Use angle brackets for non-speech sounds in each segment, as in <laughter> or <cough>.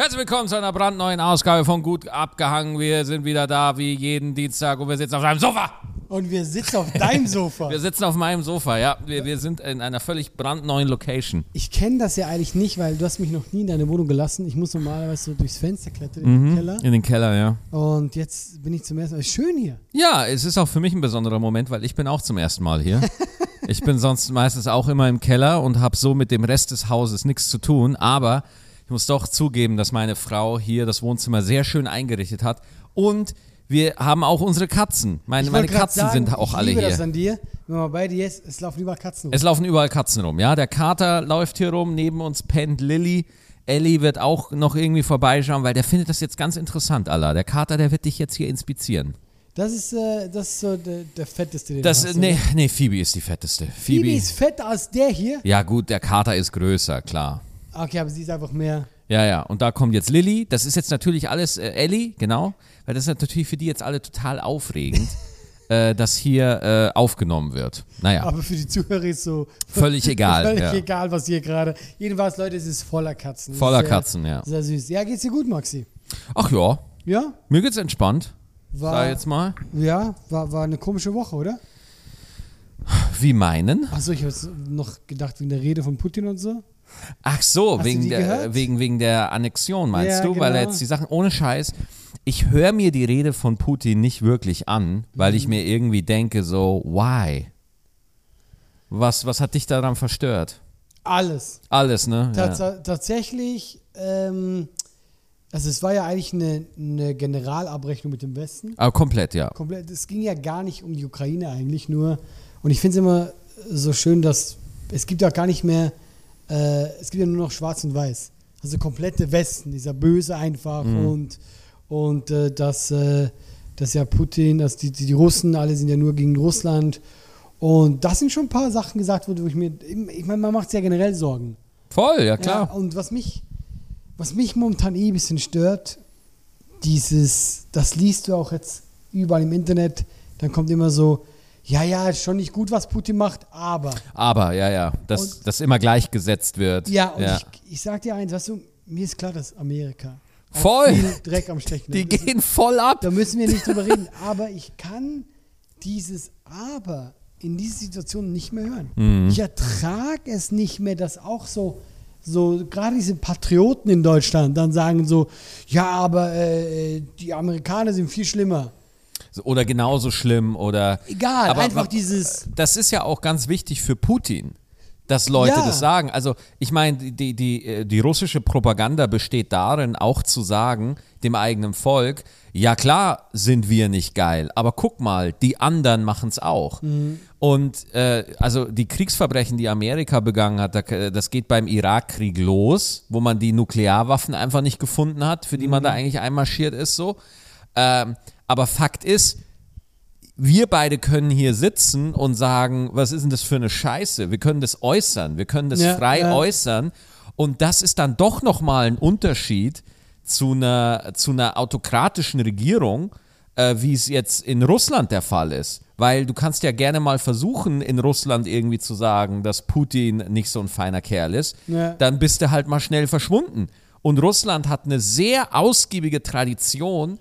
Herzlich willkommen zu einer brandneuen Ausgabe von Gut abgehangen. Wir sind wieder da wie jeden Dienstag und wir sitzen auf einem Sofa. Und wir sitzen auf deinem Sofa. Wir sitzen auf meinem Sofa, ja. Wir, wir sind in einer völlig brandneuen Location. Ich kenne das ja eigentlich nicht, weil du hast mich noch nie in deine Wohnung gelassen. Ich muss normalerweise so durchs Fenster klettern in den Keller. In den Keller, ja. Und jetzt bin ich zum ersten Mal. Ist schön hier. Ja, es ist auch für mich ein besonderer Moment, weil ich bin auch zum ersten Mal hier. <laughs> ich bin sonst meistens auch immer im Keller und habe so mit dem Rest des Hauses nichts zu tun, aber ich muss doch zugeben, dass meine Frau hier das Wohnzimmer sehr schön eingerichtet hat und wir haben auch unsere Katzen. Meine, Ich meine Katzen sagen, sind auch ich alle liebe hier. das an dir. Wenn man bei dir ist, es laufen überall Katzen rum. Es laufen überall Katzen rum, ja. Der Kater läuft hier rum, neben uns pennt Lilly. Ellie wird auch noch irgendwie vorbeischauen, weil der findet das jetzt ganz interessant, Allah. Der Kater, der wird dich jetzt hier inspizieren. Das ist, äh, das ist so der, der fetteste, den Das, du hast. nee, oder? nee, Phoebe ist die fetteste. Phoebe. Phoebe ist fetter als der hier. ja gut, der Kater ist größer, klar. Okay, aber sie ist einfach mehr. Ja, ja. Und da kommt jetzt Lilly. Das ist jetzt natürlich alles äh, Ellie, genau. Weil das ist natürlich für die jetzt alle total aufregend, <laughs> äh, dass hier äh, aufgenommen wird. Naja, Aber für die Zuhörer ist so völlig <laughs> egal. völlig ja. egal, was hier gerade. Jedenfalls, Leute, es ist voller Katzen. Voller sehr, Katzen, ja. Sehr süß. Ja, geht's dir gut, Maxi? Ach ja, Ja? mir geht's entspannt. War, Sag jetzt mal. Ja, war, war eine komische Woche, oder? Wie meinen? Achso, ich habe noch gedacht wegen der Rede von Putin und so. Ach so, Hast wegen der, gehört? wegen, wegen der Annexion meinst Ja, du? Weil er genau. jetzt die Sachen, ohne Scheiß, ich höre mir die Rede von Putin nicht wirklich an, weil Mhm. ich mir irgendwie denke so, why? Was, was hat dich daran verstört? Alles. Alles, ne? Tats Ja. Tatsächlich, ähm, also es war ja eigentlich eine, eine Generalabrechnung mit dem Westen. Aber komplett, ja. Komplett, es ging ja gar nicht um die Ukraine eigentlich nur. Und ich finde es immer so schön, dass es gibt ja gar nicht mehr, äh, es gibt ja nur noch Schwarz und Weiß. Also komplette Westen, dieser Böse einfach Mhm. und, und äh, dass, äh, dass ja Putin, dass die, die, die Russen, alle sind ja nur gegen Russland. Und das sind schon ein paar Sachen gesagt worden, wo ich mir, ich meine, man macht sich ja generell Sorgen. Voll, ja klar. Ja, und was mich, was mich momentan eh ein bisschen stört, dieses, das liest du auch jetzt überall im Internet, dann kommt immer so, ja, ja, ist schon nicht gut, was Putin macht, aber. Aber, ja, ja, dass das immer gleichgesetzt wird. Ja, und Ich, ich sag dir eins, weißt du, mir ist klar, dass Amerika Voll. viel Dreck am Stechen die. Das- gehen voll ab. Da müssen wir nicht drüber reden, aber ich kann dieses Aber in dieser Situation nicht mehr hören. Mhm. Ich ertrage es nicht mehr, dass auch so, so gerade diese Patrioten in Deutschland dann sagen so, ja, aber äh, die Amerikaner sind viel schlimmer. Oder genauso schlimm oder. Egal, Aber einfach dieses, das ist ja auch ganz wichtig für Putin, dass Leute Ja. das sagen. Also ich meine, die, die, äh, die russische Propaganda besteht darin, auch zu sagen, dem eigenen Volk, ja klar sind wir nicht geil, aber guck mal, die anderen machen es auch. Mhm. Und äh, also die Kriegsverbrechen, die Amerika begangen hat, da- das geht beim Irakkrieg los, wo man die Nuklearwaffen einfach nicht gefunden hat, für die man Mhm. da eigentlich einmarschiert ist so. Ähm, aber Fakt ist, wir beide können hier sitzen und sagen, was ist denn das für eine Scheiße? Wir können das äußern, wir können das Ja, frei ja. äußern und das ist dann doch nochmal ein Unterschied zu einer, zu einer autokratischen Regierung, äh, wie es jetzt in Russland der Fall ist. Weil du kannst ja gerne mal versuchen, in Russland irgendwie zu sagen, dass Putin nicht so ein feiner Kerl ist. Ja. Dann bist du halt mal schnell verschwunden. Und Russland hat eine sehr ausgiebige Tradition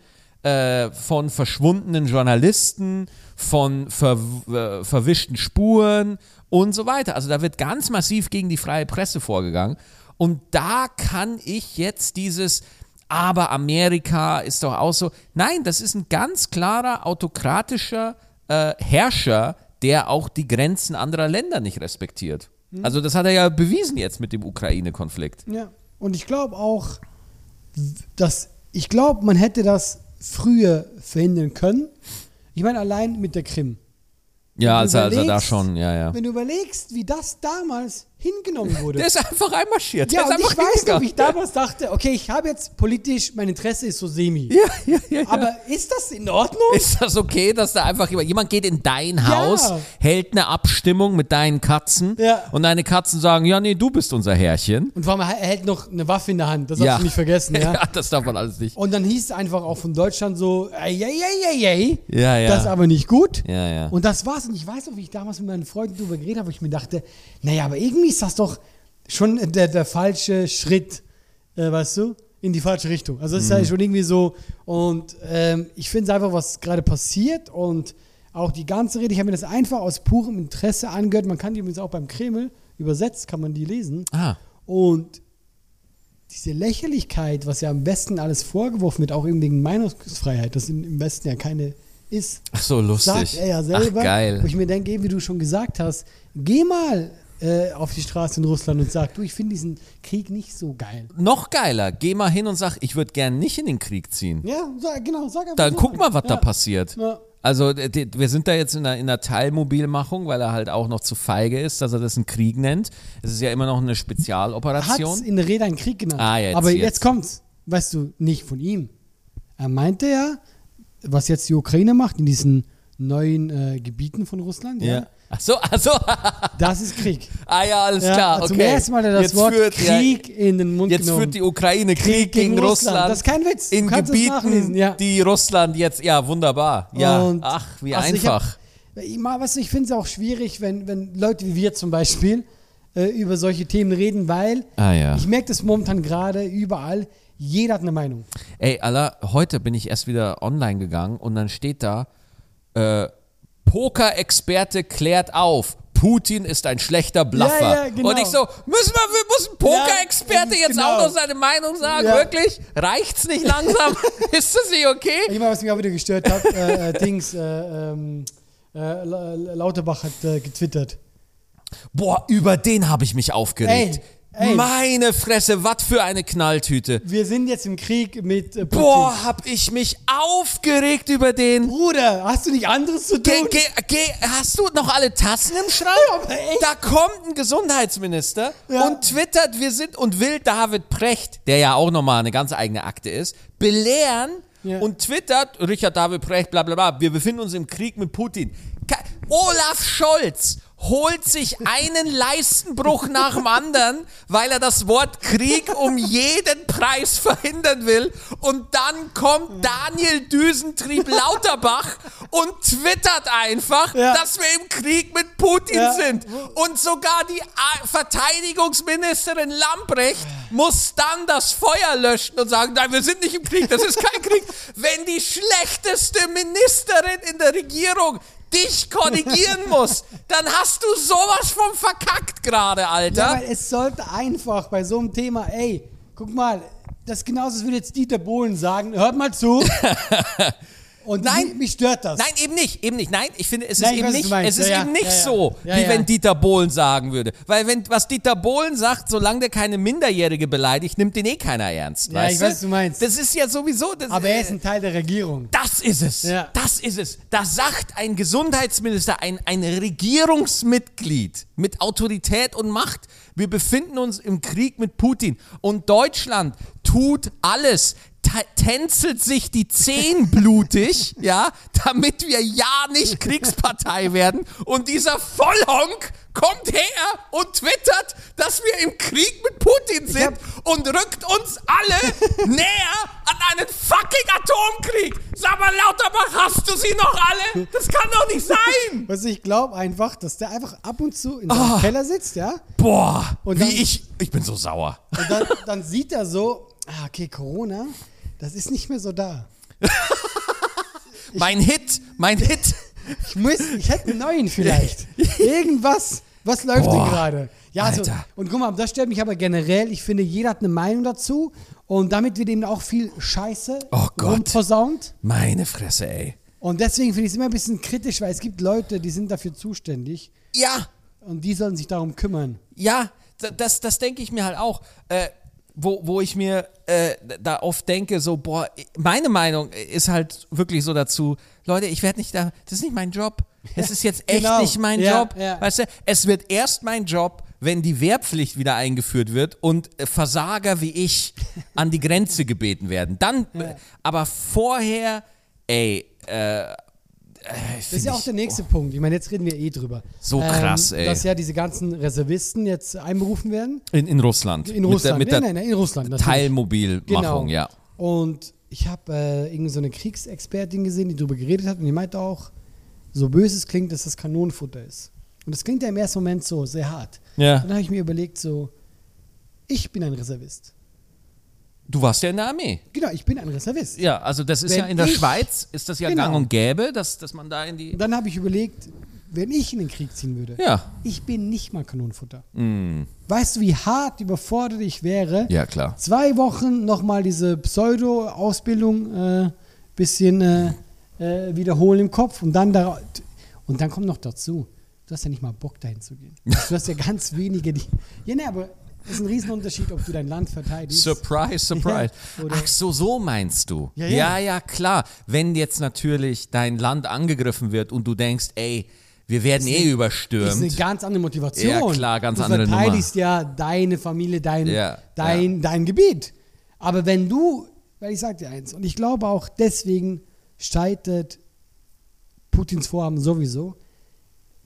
äh, von verschwundenen Journalisten, von ver äh, verwischten Spuren und so weiter. Also da wird ganz massiv gegen die freie Presse vorgegangen. Und da kann ich jetzt dieses, aber Amerika ist doch auch so. Nein, das ist ein ganz klarer autokratischer äh, Herrscher, der auch die Grenzen anderer Länder nicht respektiert. Also das hat er ja bewiesen jetzt mit dem Ukraine-Konflikt. ja. Und ich glaube auch, dass, ich glaube, man hätte das früher verhindern können. Ich meine, allein mit der Krim. Ja, also, also da schon, ja, ja. Wenn du überlegst, wie das damals hingenommen <laughs> wurde. Der ist einfach einmarschiert. Ja, und ich weiß noch, hingegangen. wie ich damals dachte, okay, ich habe jetzt politisch, mein Interesse ist so semi. Ja, ja, ja, ja. Aber ist das in Ordnung? Ist das okay, dass da einfach jemand, jemand geht in dein Haus, hält eine Abstimmung mit deinen Katzen Ja. und deine Katzen sagen, ja, nee, du bist unser Herrchen. Und vor allem, er hält noch eine Waffe in der Hand, das ja. darfst du nicht vergessen, <laughs> ja. das darf man alles nicht. Und dann hieß es einfach auch von Deutschland so, ey, ey, ey, ey, ey, Ja, ja. das ist aber nicht gut. Ja, ja. Und das war's. Und ich weiß noch, wie ich damals mit meinen Freunden darüber geredet habe, wo ich mir dachte, naja, aber irgendwie ist das doch schon der, der falsche Schritt, äh, weißt du, in die falsche Richtung. Also es ist ja schon irgendwie so. Und ähm, ich finde es einfach, was gerade passiert und auch die ganze Rede, ich habe mir das einfach aus purem Interesse angehört. Man kann die übrigens auch beim Kreml übersetzt, kann man die lesen. Ah. Und diese Lächerlichkeit, was ja am Westen alles vorgeworfen wird, auch eben wegen Meinungsfreiheit, dass in- im Westen ja keine ist, Ach so, lustig. sagt er ja selber. Ach, geil. Wo ich mir denke, wie du schon gesagt hast, geh mal äh, auf die Straße in Russland und sag, du, ich finde diesen Krieg nicht so geil. Noch geiler, geh mal hin und sag, ich würde gern nicht in den Krieg ziehen. Ja, sag, genau, sag einfach Dann so. guck mal, was da Ja. passiert. Ja. Also d- d- wir sind da jetzt in einer, in einer Teilmobilmachung, weil er halt auch noch zu feige ist, dass er das einen Krieg nennt. Es ist ja immer noch eine Hat's Spezialoperation. in der Rede einen Krieg genannt. Ah, jetzt, Aber jetzt, jetzt. kommt's. Weißt du, nicht von ihm. Er meinte ja, was jetzt die Ukraine macht in diesen neuen äh, Gebieten von Russland, ja. Ja. Ach so, ach so. das ist Krieg. ah ja, alles Ja, klar. Okay. Zum ersten Mal das jetzt Wort führt, ja, Krieg in den Mund Jetzt genommen. führt die Ukraine Krieg, gegen, Russland. Das ist kein Witz. In Gebieten, ja. die Russland jetzt, ja, wunderbar. Ja, Und- ach, wie also ich hab- einfach. Ich, mal, weißt du, ich finde es auch schwierig, wenn, wenn Leute wie wir zum Beispiel äh, über solche Themen reden, weil Ah, ja. ich merke das momentan gerade überall. Jeder hat eine Meinung. Ey, Alter, heute bin ich erst wieder online gegangen und dann steht da, äh, Poker-Experte klärt auf. Putin ist ein schlechter Bluffer. Ja, ja, genau. Und ich so, müssen wir, wir muss ein Poker-Experte Ja, jetzt genau. auch noch seine Meinung sagen? Wirklich? Reicht's nicht langsam? <laughs> ist das nicht okay? Ich meine, was mich auch wieder gestört hat, äh, äh, Dings, äh, ähm, äh, La- Lauterbach hat äh, getwittert. Boah, über den habe ich mich aufgeregt. Ey, ey. Meine Fresse, was für eine Knalltüte. Wir sind jetzt im Krieg mit äh, Putin. Boah, hab ich mich aufgeregt über den. Bruder, hast du nicht anderes zu tun? geh, geh, hast du noch alle Tassen im Schrank? Da kommt ein Gesundheitsminister Ja. und twittert, wir sind und will David Precht, der ja auch nochmal eine ganz eigene Akte ist, belehren Ja. und twittert, Richard David Precht, bla bla bla, wir befinden uns im Krieg mit Putin. Ka- Olaf Scholz holt sich einen Leistenbruch nach dem anderen, weil er das Wort Krieg um jeden Preis verhindern will. Und dann kommt Daniel Düsentrieb Lauterbach und twittert einfach, Ja. dass wir im Krieg mit Putin Ja. sind. Und sogar die A- Verteidigungsministerin Lambrecht muss dann das Feuer löschen und sagen, nein, wir sind nicht im Krieg, das ist kein Krieg. Wenn die schlechteste Ministerin in der Regierung dich korrigieren muss, dann hast du sowas von verkackt gerade, Ja, Alter. weil es sollte einfach bei so einem Thema, ey, guck mal, das ist genauso, als würde jetzt Dieter Bohlen sagen, hört mal zu. <laughs> Und Nein. mich, stört das. Nein, eben nicht, eben nicht. Nein, ich finde, es Nein, ist eben weiß, nicht, es ist Ja, ja, eben nicht ja, so, wie wenn Dieter Bohlen sagen würde. Weil wenn, was Dieter Bohlen sagt, solange der keine Minderjährige beleidigt, nimmt den eh keiner ernst. Ja, weißt ich weiß, was du meinst. Das ist ja sowieso, das, Aber er ist äh, ein Teil der Regierung. das ist es. Das ist es. Da sagt ein Gesundheitsminister, ein, ein Regierungsmitglied mit Autorität und Macht, wir befinden uns im Krieg mit Putin und Deutschland tut alles, tänzelt sich die Zehen blutig, ja, damit wir ja nicht Kriegspartei werden und dieser Vollhonk kommt her und twittert, dass wir im Krieg mit Putin sind und rückt uns alle näher an einen fucking Atomkrieg. Sag mal, Lauterbach, hast du sie noch alle? Das kann doch nicht sein. <laughs> Was ich glaube einfach, dass der einfach ab und zu in seinem Ah. Keller sitzt, ja? Boah, Und wie dann- ich, ich bin so sauer. Und dann, dann sieht er so, ah, okay, Corona, das ist nicht mehr so da. <laughs> Mein Hit, mein Hit. Ich muss, ich hätte einen neuen vielleicht. <laughs> Irgendwas. Was läuft Boah, denn gerade? Ja, also, Alter. und guck mal, das stört mich aber generell. Ich finde, jeder hat eine Meinung dazu. Und damit wird eben auch viel Scheiße Oh Gott. rumversaunt. Meine Fresse, ey. Und deswegen finde ich es immer ein bisschen kritisch, weil es gibt Leute, die sind dafür zuständig. Ja, Und die sollen sich darum kümmern. Ja, da- das, das denke ich mir halt auch. Äh, wo, wo ich mir äh, da oft denke, so, boah, meine Meinung ist halt wirklich so dazu, Leute, ich werde nicht da, das ist nicht mein Job. Es ist jetzt <laughs> echt Genau. nicht mein Ja, Job. ja. Weißt du, es wird erst mein Job, wenn die Wehrpflicht wieder eingeführt wird und äh, Versager wie ich an die Grenze gebeten werden. Dann, äh, aber vorher, ey, äh, Das ist ja auch der nächste Punkt. Ich meine, jetzt reden wir eh drüber. Ähm, So krass, ey. Dass ja diese ganzen Reservisten jetzt einberufen werden. in, in Russland. In Russland. Mit der, nein, mit nein, der nein, in Russland. natürlich. Teilmobilmachung, Genau. ja. Und ich habe äh, irgendeine so eine Kriegsexpertin gesehen, die darüber geredet hat und die meinte auch, so böse es klingt, dass das Kanonenfutter ist. Und das klingt ja im ersten Moment so sehr hart. Ja. Und dann habe ich mir überlegt, so, ich bin ein Reservist. Du warst ja in der Armee. Genau, ich bin ein Reservist. Ja, also das ist Wenn ja in der ich- Schweiz, ist das ja Genau. gang und gäbe, dass, dass man da in die. Und dann habe ich überlegt, wenn ich in den Krieg ziehen würde, Ja. ich bin nicht mal Kanonenfutter. Weißt du, wie hart überfordert ich wäre? Ja, klar. Zwei Wochen nochmal diese Pseudo-Ausbildung äh, bisschen äh, äh, wiederholen im Kopf und dann da, und dann kommt noch dazu, du hast ja nicht mal Bock dahin zu gehen. Du hast ja ganz wenige, die. Ja, ne, aber ist ein Riesenunterschied, ob du dein Land verteidigst. Surprise, surprise. Ja, Ach so, so meinst du. Ja, ja, ja. ja, klar. Wenn jetzt natürlich dein Land angegriffen wird und du denkst, ey, wir werden eh Das ist eine überstürmt. ganz andere Motivation. Ja, klar, ganz du andere Nummer. verteidigst ja deine Familie, dein, Ja, dein, dein Gebiet. Aber wenn du, weil ich sag dir eins, und ich glaube auch deswegen scheitert Putins Vorhaben sowieso,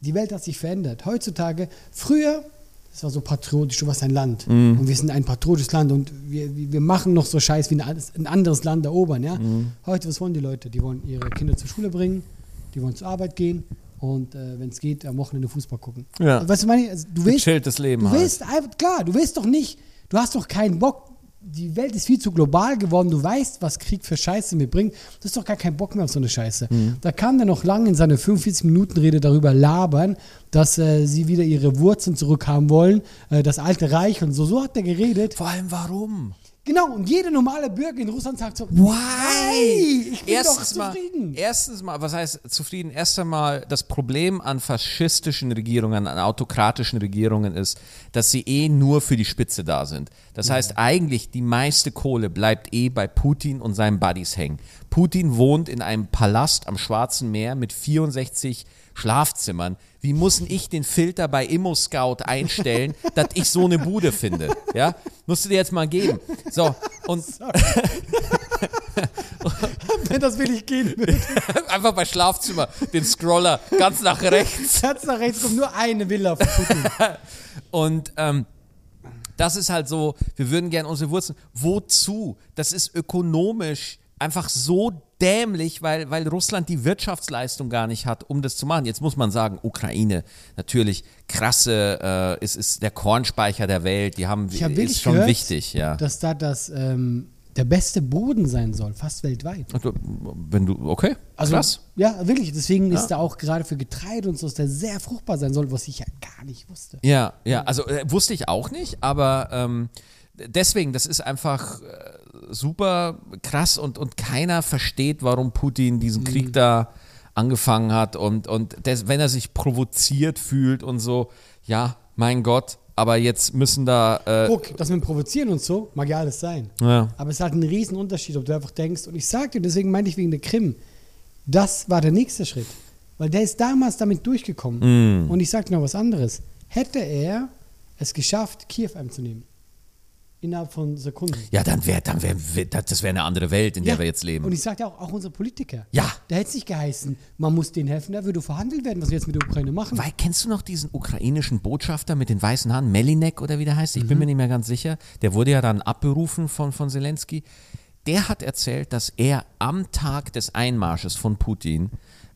die Welt hat sich verändert. Heutzutage, früher, das war so patriotisch, du warst ein Land Mhm. und wir sind ein patriotisches Land und wir, wir machen noch so Scheiß wie ein anderes- Land erobern. Ja? Mhm. Heute, was wollen die Leute? Die wollen ihre Kinder zur Schule bringen, die wollen zur Arbeit gehen und äh, wenn es geht, am Wochenende Fußball gucken. Ja. Weißt du, meine, ich? also, du willst, Gechilltes Leben du halt. willst einfach, klar, du willst doch nicht, du hast doch keinen Bock, die Welt ist viel zu global geworden, du weißt, was Krieg für Scheiße mitbringt, du hast doch gar keinen Bock mehr auf so eine Scheiße. Mhm. Da kann der noch lange in seiner 45-Minuten-Rede darüber labern, dass äh, sie wieder ihre Wurzeln zurückhaben wollen, äh, das alte Reich und so. So hat er geredet. Vor allem warum? Genau, und jeder normale Bürger in Russland sagt so, Why? ich bin erstens doch mal, zufrieden. erstens mal, was heißt zufrieden? Erst einmal, das Problem an faschistischen Regierungen, an autokratischen Regierungen ist, dass sie eh nur für die Spitze da sind. Das heißt, eigentlich die meiste Kohle bleibt eh bei Putin und seinen Buddies hängen. Putin wohnt in einem Palast am Schwarzen Meer mit 64 Schlafzimmern. Wie muss ich den Filter bei ImmoScout einstellen, <laughs> dass ich so eine Bude finde? Ja, musst du dir jetzt mal geben. So, und <laughs> wenn das wirklich gehen würde. <laughs> Einfach bei Schlafzimmer, den Scroller ganz nach rechts. Ganz nach rechts kommt nur eine Villa von Putin. Und ähm, das ist halt so, wir würden gerne unsere Wurzeln. Wozu? Das ist ökonomisch einfach so dämlich, weil, weil Russland die Wirtschaftsleistung gar nicht hat, um das zu machen. Jetzt muss man sagen, Ukraine, natürlich krasse, äh, ist, ist der Kornspeicher der Welt, die haben, wirklich ist schon gehört, wichtig, ja. dass da das ähm, der beste Boden sein soll, fast weltweit. Du- Wenn du, okay, Also, krass. Ja, wirklich. Deswegen ist da auch gerade für Getreide und so, dass der sehr fruchtbar sein soll, was ich ja gar nicht wusste. Ja, ja, also äh, wusste ich auch nicht, aber ähm, deswegen, das ist einfach äh, super krass und, und keiner versteht, warum Putin diesen Krieg da angefangen hat und, und das, wenn er sich provoziert fühlt und so, ja, mein Gott, aber jetzt müssen da, äh, Guck, das mit Provozieren und so, mag ja alles sein. ja, Aber es ist halt ein Riesenunterschied, ob du einfach denkst, und ich sag dir, deswegen meinte ich wegen der Krim, das war der nächste Schritt. Weil der ist damals damit durchgekommen. Und ich sag dir noch was anderes. Hätte er es geschafft, Kiew einzunehmen, innerhalb von Sekunden. ja, dann wäre, dann wäre, das wäre eine andere Welt, in der wir jetzt Und leben. ich sag dir auch, auch unsere Politiker. Ja. Da hätte es nicht geheißen, man muss denen helfen, da würde verhandelt werden, was wir jetzt mit der Ukraine machen. Weil, kennst du noch diesen ukrainischen Botschafter mit den weißen Haaren, Melinek oder wie der heißt? Ich bin mir nicht mehr ganz sicher. Der wurde ja dann abberufen von, von Zelensky. Der hat erzählt, dass er am Tag des Einmarsches von Putin,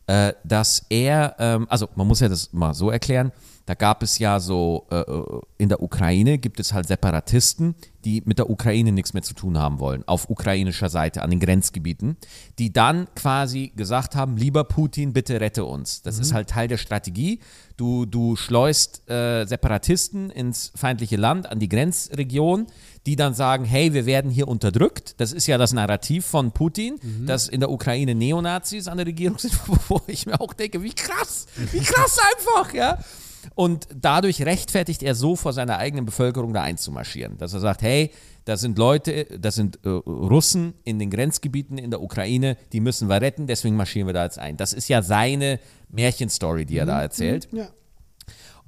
äh, dass er, ähm, also man muss ja das mal so erklären, da gab es ja so, äh, äh, in der Ukraine gibt es halt Separatisten, die mit der Ukraine nichts mehr zu tun haben wollen, auf ukrainischer Seite, an den Grenzgebieten, die dann quasi gesagt haben, lieber Putin, bitte rette uns. Das ist halt Teil der Strategie. Du, du schleust äh, Separatisten ins feindliche Land, an die Grenzregion, die dann sagen, hey, wir werden hier unterdrückt. Das ist ja das Narrativ von Putin, dass in der Ukraine Neonazis an der Regierung sind, <laughs> wo ich mir auch denke, wie krass, wie krass einfach, ja. Und dadurch rechtfertigt er so vor seiner eigenen Bevölkerung da einzumarschieren, dass er sagt, hey, da sind Leute, das sind äh, Russen in den Grenzgebieten in der Ukraine, die müssen wir retten, deswegen marschieren wir da jetzt ein. Das ist ja seine Märchenstory, die er da erzählt. Ja.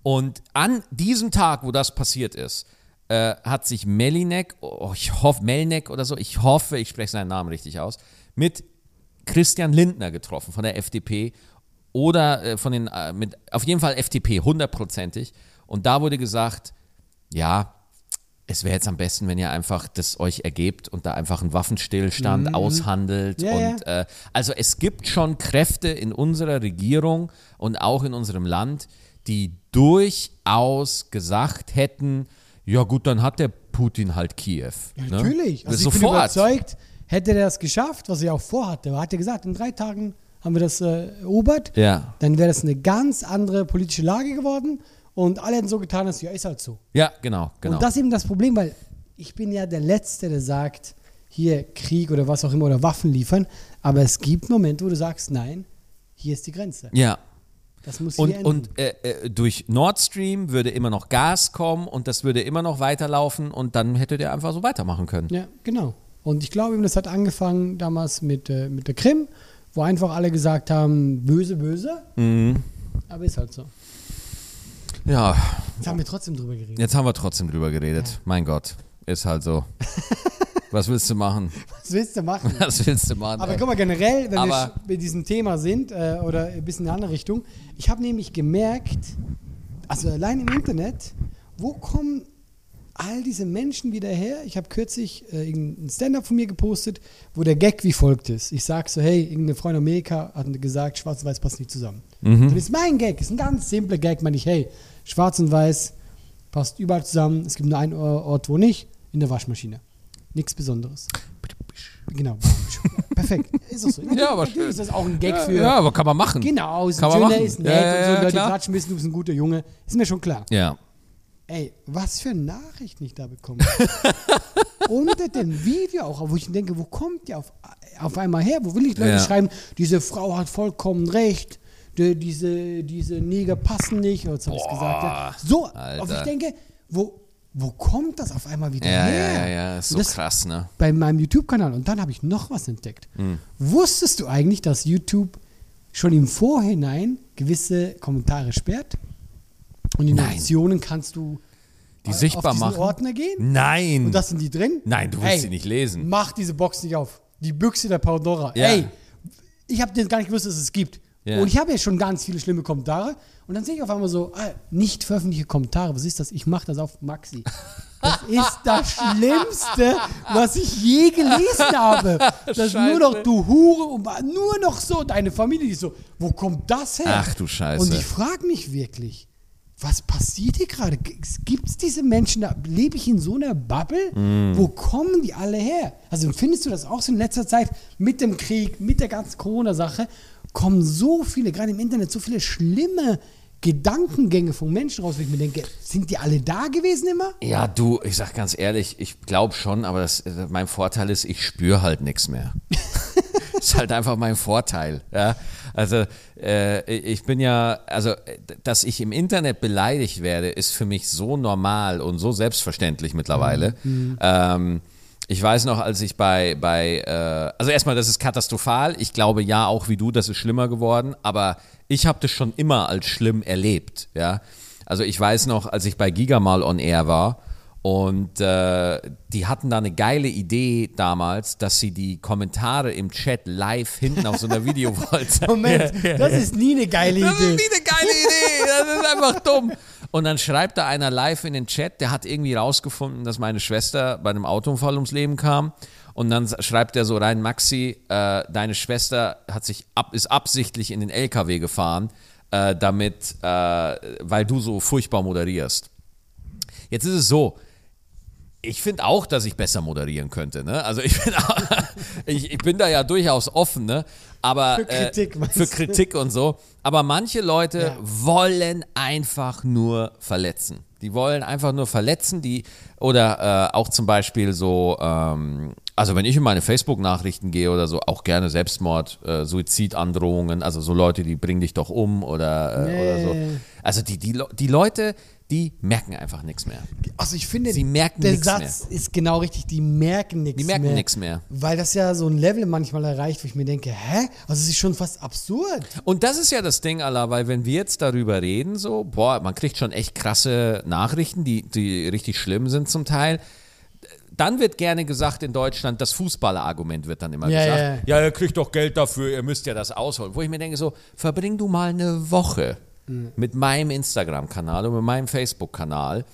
Und an diesem Tag, wo das passiert ist, äh, hat sich Melinek, oh, ich hoffe, Melnek oder so, ich hoffe, ich spreche seinen Namen richtig aus, mit Christian Lindner getroffen von der FDP oder äh, von den, äh, mit, auf jeden Fall FDP, hundertprozentig. Und da wurde gesagt, ja, es wäre jetzt am besten, wenn ihr einfach das euch ergebt und da einfach einen Waffenstillstand aushandelt. Ja, und Äh, also es gibt schon Kräfte in unserer Regierung und auch in unserem Land, die durchaus gesagt hätten, ja gut, dann hat der Putin halt Kiew. Ne? Natürlich. Also ich bin Sofort. überzeugt, hätte er das geschafft, was er auch vorhatte, er hat ja gesagt, in drei Tagen haben wir das äh, erobert, Ja. dann wäre das eine ganz andere politische Lage geworden und alle hätten so getan, dass ja, ist halt so. Ja, genau, genau. Und das ist eben das Problem, weil ich bin ja der Letzte, der sagt, hier Krieg oder was auch immer oder Waffen liefern, aber es gibt Momente, wo du sagst, nein, hier ist die Grenze. ja. Das muss Und, und äh, äh, durch Nord Stream würde immer noch Gas kommen und das würde immer noch weiterlaufen und dann hätte der einfach so weitermachen können. Ja, genau. Und ich glaube, eben, das hat angefangen damals mit, äh, mit der Krim, wo einfach alle gesagt haben, böse, böse. Mhm. Aber ist halt so. Ja, Jetzt haben wir trotzdem drüber geredet. jetzt haben wir trotzdem drüber geredet. Mein Gott, ist halt so. <laughs> Was willst du machen? Was willst du machen? <laughs> Was willst du machen? Aber ey? guck mal, generell, wenn wir Aber- sch- bei diesem Thema sind, äh, oder ein bisschen in eine andere Richtung, ich habe nämlich gemerkt, also allein im Internet, wo kommen all diese Menschen wieder her? Ich habe kürzlich äh, irgendein Stand-up von mir gepostet, wo der Gag wie folgt ist. Ich sage so, hey, irgendeine Frau in Amerika hat gesagt, schwarz und weiß passt nicht zusammen. Mhm. Das ist mein Gag, ist ein ganz simpler Gag, meine ich, hey, schwarz und weiß passt überall zusammen, es gibt nur einen Ort, wo nicht, in der Waschmaschine. Nichts Besonderes. Genau. <laughs> Perfekt. Ist auch so. Ja, aber schön. ist das auch ein Gag ja, für. ja, aber kann man machen. Genau, ist Kann ein man schöner, machen. ist nett Ja, ja, und so. Leute klar. klatschen wissen, du bist ein guter Junge. Ist mir schon klar. Ja. Ey, was für Nachrichten ich da bekomme. <laughs> Unter dem Video auch, wo ich denke, wo kommt der auf, auf einmal her? Wo will ich Leute Ja. schreiben, diese Frau hat vollkommen recht, die, diese, diese Neger passen nicht, oder was habe ich gesagt? Ja. So, und ich denke, wo, wo kommt das auf einmal wieder Ja, her? ja, ja, ja, ist so das, krass, ne? bei meinem YouTube-Kanal. Und dann habe ich noch was entdeckt. Hm. Wusstest du eigentlich, dass YouTube schon im Vorhinein gewisse Kommentare sperrt? Und in den Nein. Kannst du Die auf sichtbar diesen machen? Ordner gehen. Nein. Und das sind die drin? Nein, du willst sie nicht lesen. Mach diese Box nicht auf. Die Büchse der Pandora. Ja. Ey, ich habe gar nicht gewusst, dass es gibt. Ja. Und ich habe ja schon ganz viele schlimme Kommentare. Und dann sehe ich auf einmal so, ah, nicht veröffentlichte Kommentare. Was ist das? Ich mache das auf Maxi. Das <laughs> ist das Schlimmste, was ich je gelesen <laughs> habe. Das nur noch du Hure und nur noch so deine Familie, die so, wo kommt das her? Ach du Scheiße. Und ich frage mich wirklich, was passiert hier gerade? Gibt es diese Menschen, da lebe ich in so einer Bubble? Mm. Wo kommen die alle her? Also findest du das auch so in letzter Zeit mit dem Krieg, mit der ganzen Corona-Sache, kommen so viele, gerade im Internet, so viele schlimme Gedankengänge von Menschen raus, wo ich mir denke, sind die alle da gewesen immer? Ja, du, ich sag ganz ehrlich, ich glaube schon, aber das, äh, mein Vorteil ist, ich spüre halt nichts mehr. <laughs> <laughs> ist halt einfach mein Vorteil. Ja? Also äh, ich bin ja, also äh, dass ich im Internet beleidigt werde, ist für mich so normal und so selbstverständlich mittlerweile. Ähm, ich weiß noch, als ich bei, bei äh, also erstmal, das ist katastrophal. Ich glaube ja auch wie du, das ist schlimmer geworden, aber ich habe das schon immer als schlimm erlebt. Ja, also ich weiß noch, als ich bei Giga mal on Air war und äh, die hatten da eine geile Idee damals, dass sie die Kommentare im Chat live hinten auf so einer Videowolte. <laughs> Moment, das ist nie eine geile Das ist Idee. nie eine geile Idee. Das ist einfach dumm. Und dann schreibt da einer live in den Chat, der hat irgendwie rausgefunden, dass meine Schwester bei einem Autounfall ums Leben kam. Und dann schreibt er so rein, Maxi, äh, deine Schwester hat sich ab, ist absichtlich in den LKW gefahren, äh, damit, äh, weil du so furchtbar moderierst. Jetzt ist es so, ich finde auch, dass ich besser moderieren könnte. Ne? Also ich bin, auch, <laughs> ich, ich bin da ja durchaus offen, ne? aber Für Kritik, äh, für? Kritik und so. Aber manche Leute Ja. wollen einfach nur verletzen. Die wollen einfach nur verletzen, die oder äh, auch zum Beispiel so, ähm, also wenn ich in meine Facebook-Nachrichten gehe oder so, auch gerne Selbstmord, äh, Suizidandrohungen, also so Leute, die bringen dich doch um oder, äh, oder so. Nee. Also die, die, die Leute, die merken einfach nichts mehr. Also ich finde, Sie merken der Satz ist genau richtig, die merken nichts Die mehr. merken nix mehr. Weil das ja so ein Level manchmal erreicht, wo ich mir denke, hä? Also es ist schon fast absurd. Und das ist ja das Ding, Allah, weil wenn wir jetzt darüber reden, so, boah, man kriegt schon echt krasse Nachrichten, die, die richtig schlimm sind zum Teil. Dann wird gerne gesagt in Deutschland, das Fußballerargument wird dann immer Ja, gesagt. ja. Ja, ihr kriegt doch Geld dafür, ihr müsst ja das ausholen. Wo ich mir denke, so, verbring du mal eine Woche mit meinem Instagram-Kanal und mit meinem Facebook-Kanal,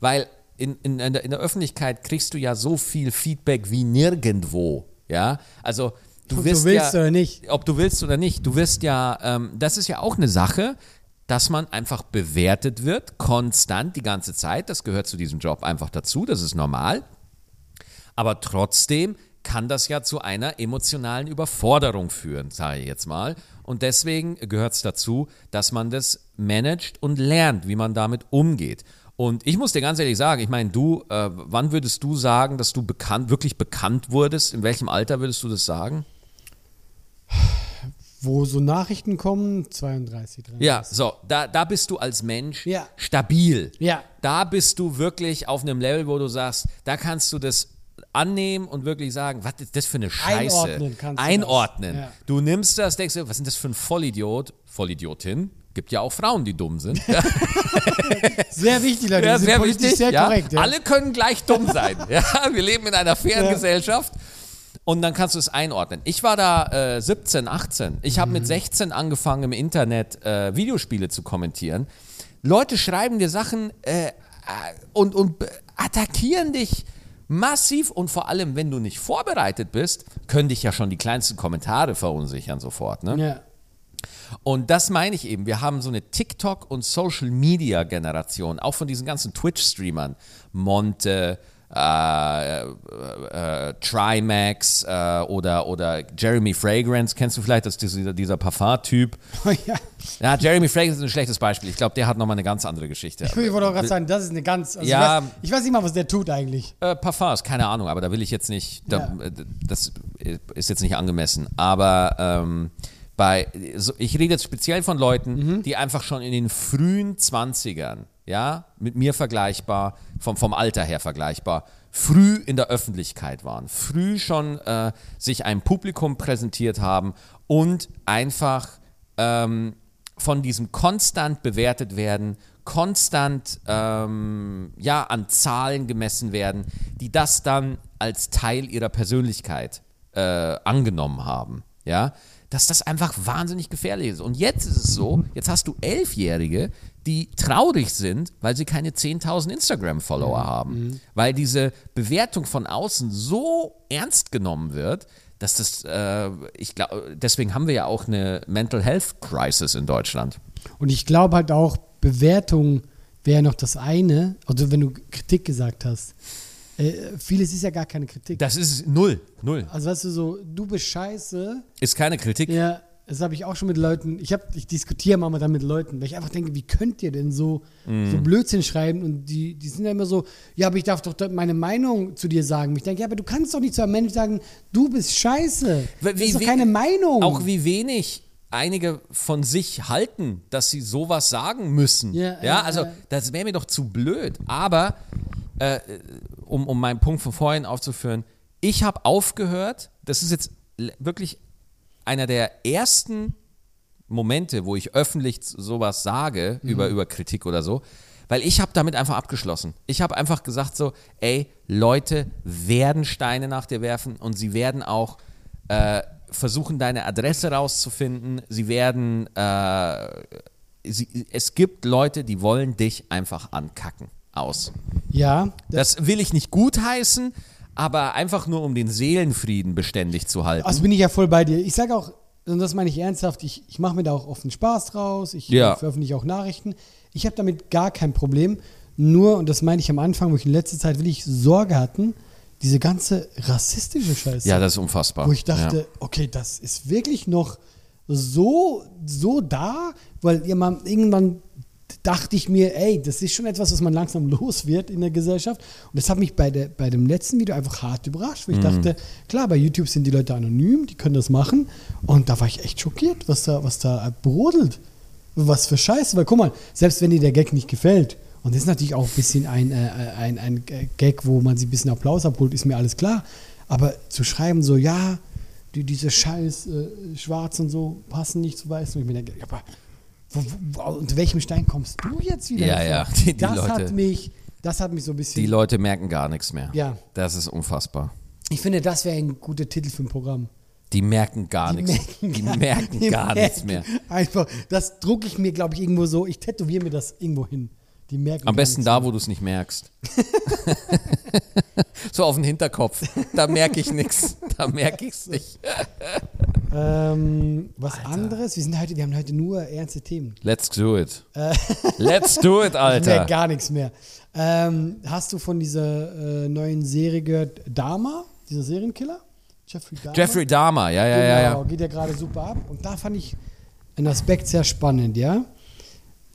weil in, in, in, der, in der Öffentlichkeit kriegst du ja so viel Feedback wie nirgendwo. Ja, also du Ob du wirst willst ja, oder nicht. ob du willst oder nicht, du wirst ja, ähm, das ist ja auch eine Sache, dass man einfach bewertet wird, konstant die ganze Zeit. Das gehört zu diesem Job einfach dazu, das ist normal. Aber trotzdem kann das ja zu einer emotionalen Überforderung führen, sage ich jetzt mal. Und deswegen gehört es dazu, dass man das managt und lernt, wie man damit umgeht. Und ich muss dir ganz ehrlich sagen, ich meine, du, äh, wann würdest du sagen, dass du bekannt, wirklich bekannt wurdest? In welchem Alter würdest du das sagen? Wo so Nachrichten kommen, 32, 33. Ja, so, da, da bist du als Mensch Ja. stabil. Ja. Da bist du wirklich auf einem Level, wo du sagst, da kannst du das annehmen und wirklich sagen, was ist das für eine Scheiße? Einordnen kannst du Einordnen. das, ja. Du nimmst das, denkst du, was denn das für ein Vollidiot? Vollidiotin. Gibt ja auch Frauen, die dumm sind. <laughs> Sehr wichtig, Leute. Ja, sind sehr wichtig. sehr ja. korrekt. Ja. Alle können gleich dumm sein. <laughs> ja, wir leben in einer fairen. Gesellschaft. Und dann kannst du es einordnen. Ich war da äh, 17, 18. Ich habe Mhm. mit 16 angefangen im Internet äh, Videospiele zu kommentieren. Leute schreiben dir Sachen äh, äh, und, und attackieren dich massiv und vor allem, wenn du nicht vorbereitet bist, können dich ja schon die kleinsten Kommentare verunsichern sofort. Ne? ja. Und das meine ich eben. Wir haben so eine TikTok- und Social-Media-Generation, auch von diesen ganzen Twitch-Streamern. Monte, äh, äh, Trimax äh, oder, oder Jeremy Fragrance, kennst du vielleicht, das ist dieser, dieser Parfum-Typ. Oh, <laughs> ja. Ja, Jeremy Fragrance ist ein schlechtes Beispiel. Ich glaube, der hat nochmal eine ganz andere Geschichte. Ich wollte auch gerade sagen, das ist eine ganz. Also Ja. ich, weiß, ich weiß nicht mal, was der tut eigentlich. Äh, Parfums, keine Ahnung, aber da will ich jetzt nicht, da, Ja. äh, das ist jetzt nicht angemessen. Aber ähm, bei, so, ich rede jetzt speziell von Leuten, Mhm. die einfach schon in den frühen 20ern, ja, mit mir vergleichbar, vom, vom Alter her vergleichbar, früh in der Öffentlichkeit waren, früh schon äh, sich einem Publikum präsentiert haben und einfach ähm, von diesem konstant bewertet werden, konstant ähm, ja, an Zahlen gemessen werden, die das dann als Teil ihrer Persönlichkeit äh, angenommen haben. Ja, dass das einfach wahnsinnig gefährlich ist. Und jetzt ist es so, jetzt hast du Elfjährige, die traurig sind, weil sie keine 10.000 Instagram-Follower haben. Weil diese Bewertung von außen so ernst genommen wird, dass das, äh, ich glaube, deswegen haben wir ja auch eine Mental Health Crisis in Deutschland. Und ich glaube halt auch, Bewertung wäre noch das eine. Also, wenn du Kritik gesagt hast. Äh, vieles ist ja gar keine Kritik. Das ist null, null. Also, weißt du, so, du bist scheiße. Ist keine Kritik. Ja, das habe ich auch schon mit Leuten. Ich, hab, ich diskutiere mal dann mit Leuten, weil ich einfach denke, wie könnt ihr denn so, Mhm. so Blödsinn schreiben? Und die, die sind ja immer so, ja, aber ich darf doch meine Meinung zu dir sagen. Ich denke, ja, aber du kannst doch nicht zu einem Menschen sagen, du bist scheiße. das Wie- ist doch keine Meinung. Auch wie wenig einige von sich halten, dass sie sowas sagen müssen. Ja, Ja, ja, also das wäre mir doch zu blöd. Aber äh, um, um meinen Punkt von vorhin aufzuführen, ich habe aufgehört, das ist jetzt wirklich einer der ersten Momente, wo ich öffentlich sowas sage über, über Kritik oder so, weil ich habe damit einfach abgeschlossen. Ich habe einfach gesagt so, ey, Leute werden Steine nach dir werfen und sie werden auch äh, versuchen, deine Adresse rauszufinden. Sie werden, äh, sie, es gibt Leute, die wollen dich einfach ankacken. Aus. ja, Das will ich nicht gutheißen, aber einfach nur um den Seelenfrieden beständig zu halten. Also bin ich ja voll bei dir. Ich sage auch, und das meine ich ernsthaft, ich, ich mache mir da auch oft einen Spaß draus, ich Ja. veröffentliche auch Nachrichten. Ich habe damit gar kein Problem. Nur, und das meine ich am Anfang, wo ich in letzter Zeit wirklich Sorge hatten, diese ganze rassistische Scheiße. ja, das ist unfassbar. wo ich dachte, ja. okay, das ist wirklich noch so, so da, weil irgendwann, irgendwann dachte ich mir, ey, das ist schon etwas, was man langsam <laughs> los wird in der Gesellschaft. Und das hat mich bei, der, bei dem letzten Video einfach hart überrascht, Mhm. weil ich dachte, klar, bei YouTube sind die Leute anonym, die können das machen. Und da war ich echt schockiert, was da, was da brodelt. Was für Scheiße, weil guck mal, selbst wenn dir der Gag nicht gefällt, und das ist natürlich auch ein bisschen ein, äh, ein, ein Gag, wo man sich ein bisschen Applaus abholt, ist mir alles klar. Aber zu schreiben so, ja, die, diese scheiß äh, Schwarz und so passen nicht zu weiß. Und ich mir denke, ja, aber wo, wo, unter welchem Stein kommst du jetzt wieder? Ja, hervor? ja, <laughs> die- die das Leute- hat mich, das hat mich so ein bisschen. Die Leute merken gar nichts mehr. Ja. Das ist unfassbar. ich finde, das wäre ein guter Titel für ein Programm. Die merken gar nichts. die merken die gar nichts mehr. merken Einfach, das drucke ich mir, glaube ich, irgendwo so. Ich tätowiere mir das irgendwo hin. Die merken Am besten da, wo du es nicht merkst. <laughs> so auf den Hinterkopf. Da merke ich nichts. Da merke ich es nicht. Ähm, was anderes? Wir, sind heute, wir haben heute nur ernste Themen. Let's do it. <laughs> Let's do it, Alter. gar nichts mehr. Ähm, hast du von dieser äh, neuen Serie gehört, Dahmer, dieser Serienkiller? Jeffrey Dahmer? Jeffrey Dahmer, ja, ja, ja, Genau, ja. geht ja gerade super ab. Und da fand ich einen Aspekt sehr spannend, ja.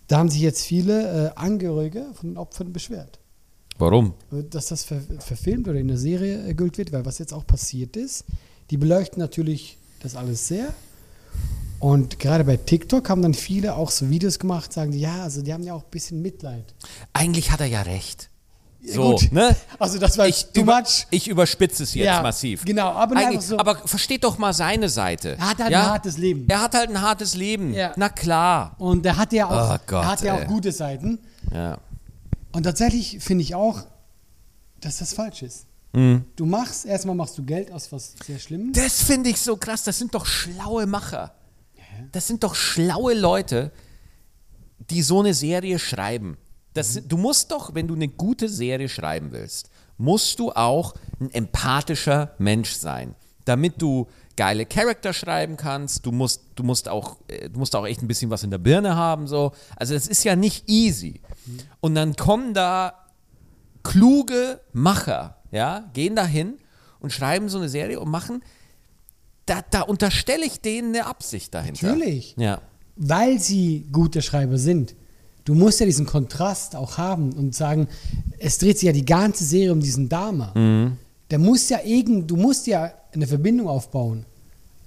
Da haben sich jetzt viele äh, Angehörige von den Opfern beschwert. Warum? Äh, Dass das ver verfilmt oder in der Serie äh, wird, weil was jetzt auch passiert ist, die beleuchten natürlich das alles sehr. Und gerade bei TikTok haben dann viele auch so Videos gemacht, sagen die, ja, also die haben ja auch ein bisschen Mitleid. Eigentlich hat er ja recht. So, gut. ne? Also das war Ich, too über, much. ich überspitze es jetzt Ja, massiv. genau, aber einfach so- aber versteht doch mal seine Seite. Er hat halt ja? ein hartes Leben. Er hat halt ein hartes Leben. Ja. Na klar. Und der hat ja auch, Oh Gott, er hat ja auch gute Seiten. Ja. Und tatsächlich finde ich auch, dass das falsch ist. Mhm. Du machst, erstmal machst du Geld aus was sehr Schlimmem. Das finde ich so krass. Das sind doch schlaue Macher. Das sind doch schlaue Leute, die so eine Serie schreiben. Das, sind- du musst doch, wenn du eine gute Serie schreiben willst, musst du auch ein empathischer Mensch sein, damit du geile Charakter schreiben kannst. Du musst, du musst auch, äh, du musst auch echt ein bisschen was in der Birne haben so. Also das ist ja nicht easy. Und dann kommen da kluge Macher, ja, gehen da hin und schreiben so eine Serie und machen, da, da unterstelle ich denen eine Absicht dahinter. Natürlich. Ja. weil sie gute Schreiber sind. Du musst ja diesen Kontrast auch haben und sagen, es dreht sich ja die ganze Serie um diesen Dama. Mhm. Der muss ja irgend, du musst ja eine Verbindung aufbauen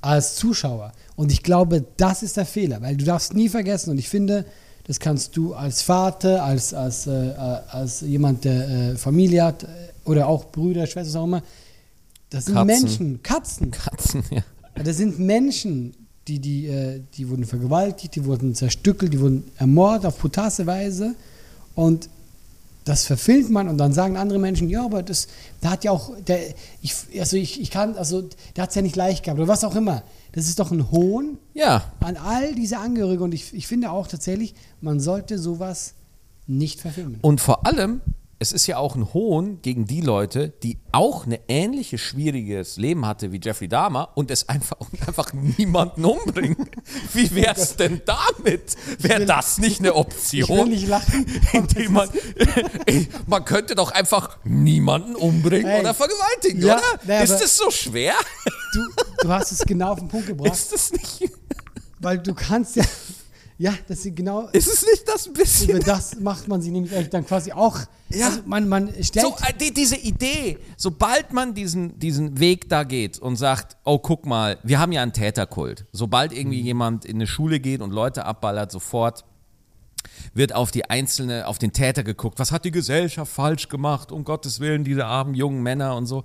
als Zuschauer. Und ich glaube, das ist der Fehler, weil du darfst nie vergessen und ich finde, das kannst du als Vater, als, als, äh, äh, als jemand, der äh, Familie hat äh, oder auch Brüder, Schwestern, was auch immer. Das sind Katzen. Menschen, Katzen. Katzen. Ja, Das sind Menschen, die, die, äh, die wurden vergewaltigt, die wurden zerstückelt, die wurden ermordet auf brutalste Weise. Und das verfilmt man und dann sagen andere Menschen, ja, aber das, da hat ja auch, der, ich, also ich, ich kann, also der hat es ja nicht leicht gehabt oder was auch immer. Das ist doch ein Hohn Ja, an all diese Angehörige und ich, ich finde auch tatsächlich, man sollte sowas nicht verfilmen. und vor allem, es ist ja auch ein Hohn gegen die Leute, die auch ein ähnliches schwieriges Leben hatte wie Jeffrey Dahmer und es einfach, und <laughs> einfach niemanden umbringen. Wie wär's denn damit? Wäre das nicht eine Option? Ich will nicht lachen. <laughs> Indem man, <laughs> man könnte doch einfach niemanden umbringen Ey. oder vergewaltigen, Ja, oder? na, ist das so schwer? Du, du hast es genau auf den Punkt gebracht, Ist das nicht, weil du kannst ja, ja, das ist genau, ist es nicht das ein über bisschen? das macht man sich nämlich dann quasi auch. Ja. Also man, man stellt. So, äh, die, diese Idee, sobald man diesen, diesen Weg da geht und sagt, oh, guck mal, wir haben ja einen Täterkult. Sobald irgendwie jemand in eine Schule geht und Leute abballert, sofort wird auf die einzelne, auf den Täter geguckt. Was hat die Gesellschaft falsch gemacht? Um Gottes Willen, diese armen jungen Männer und so.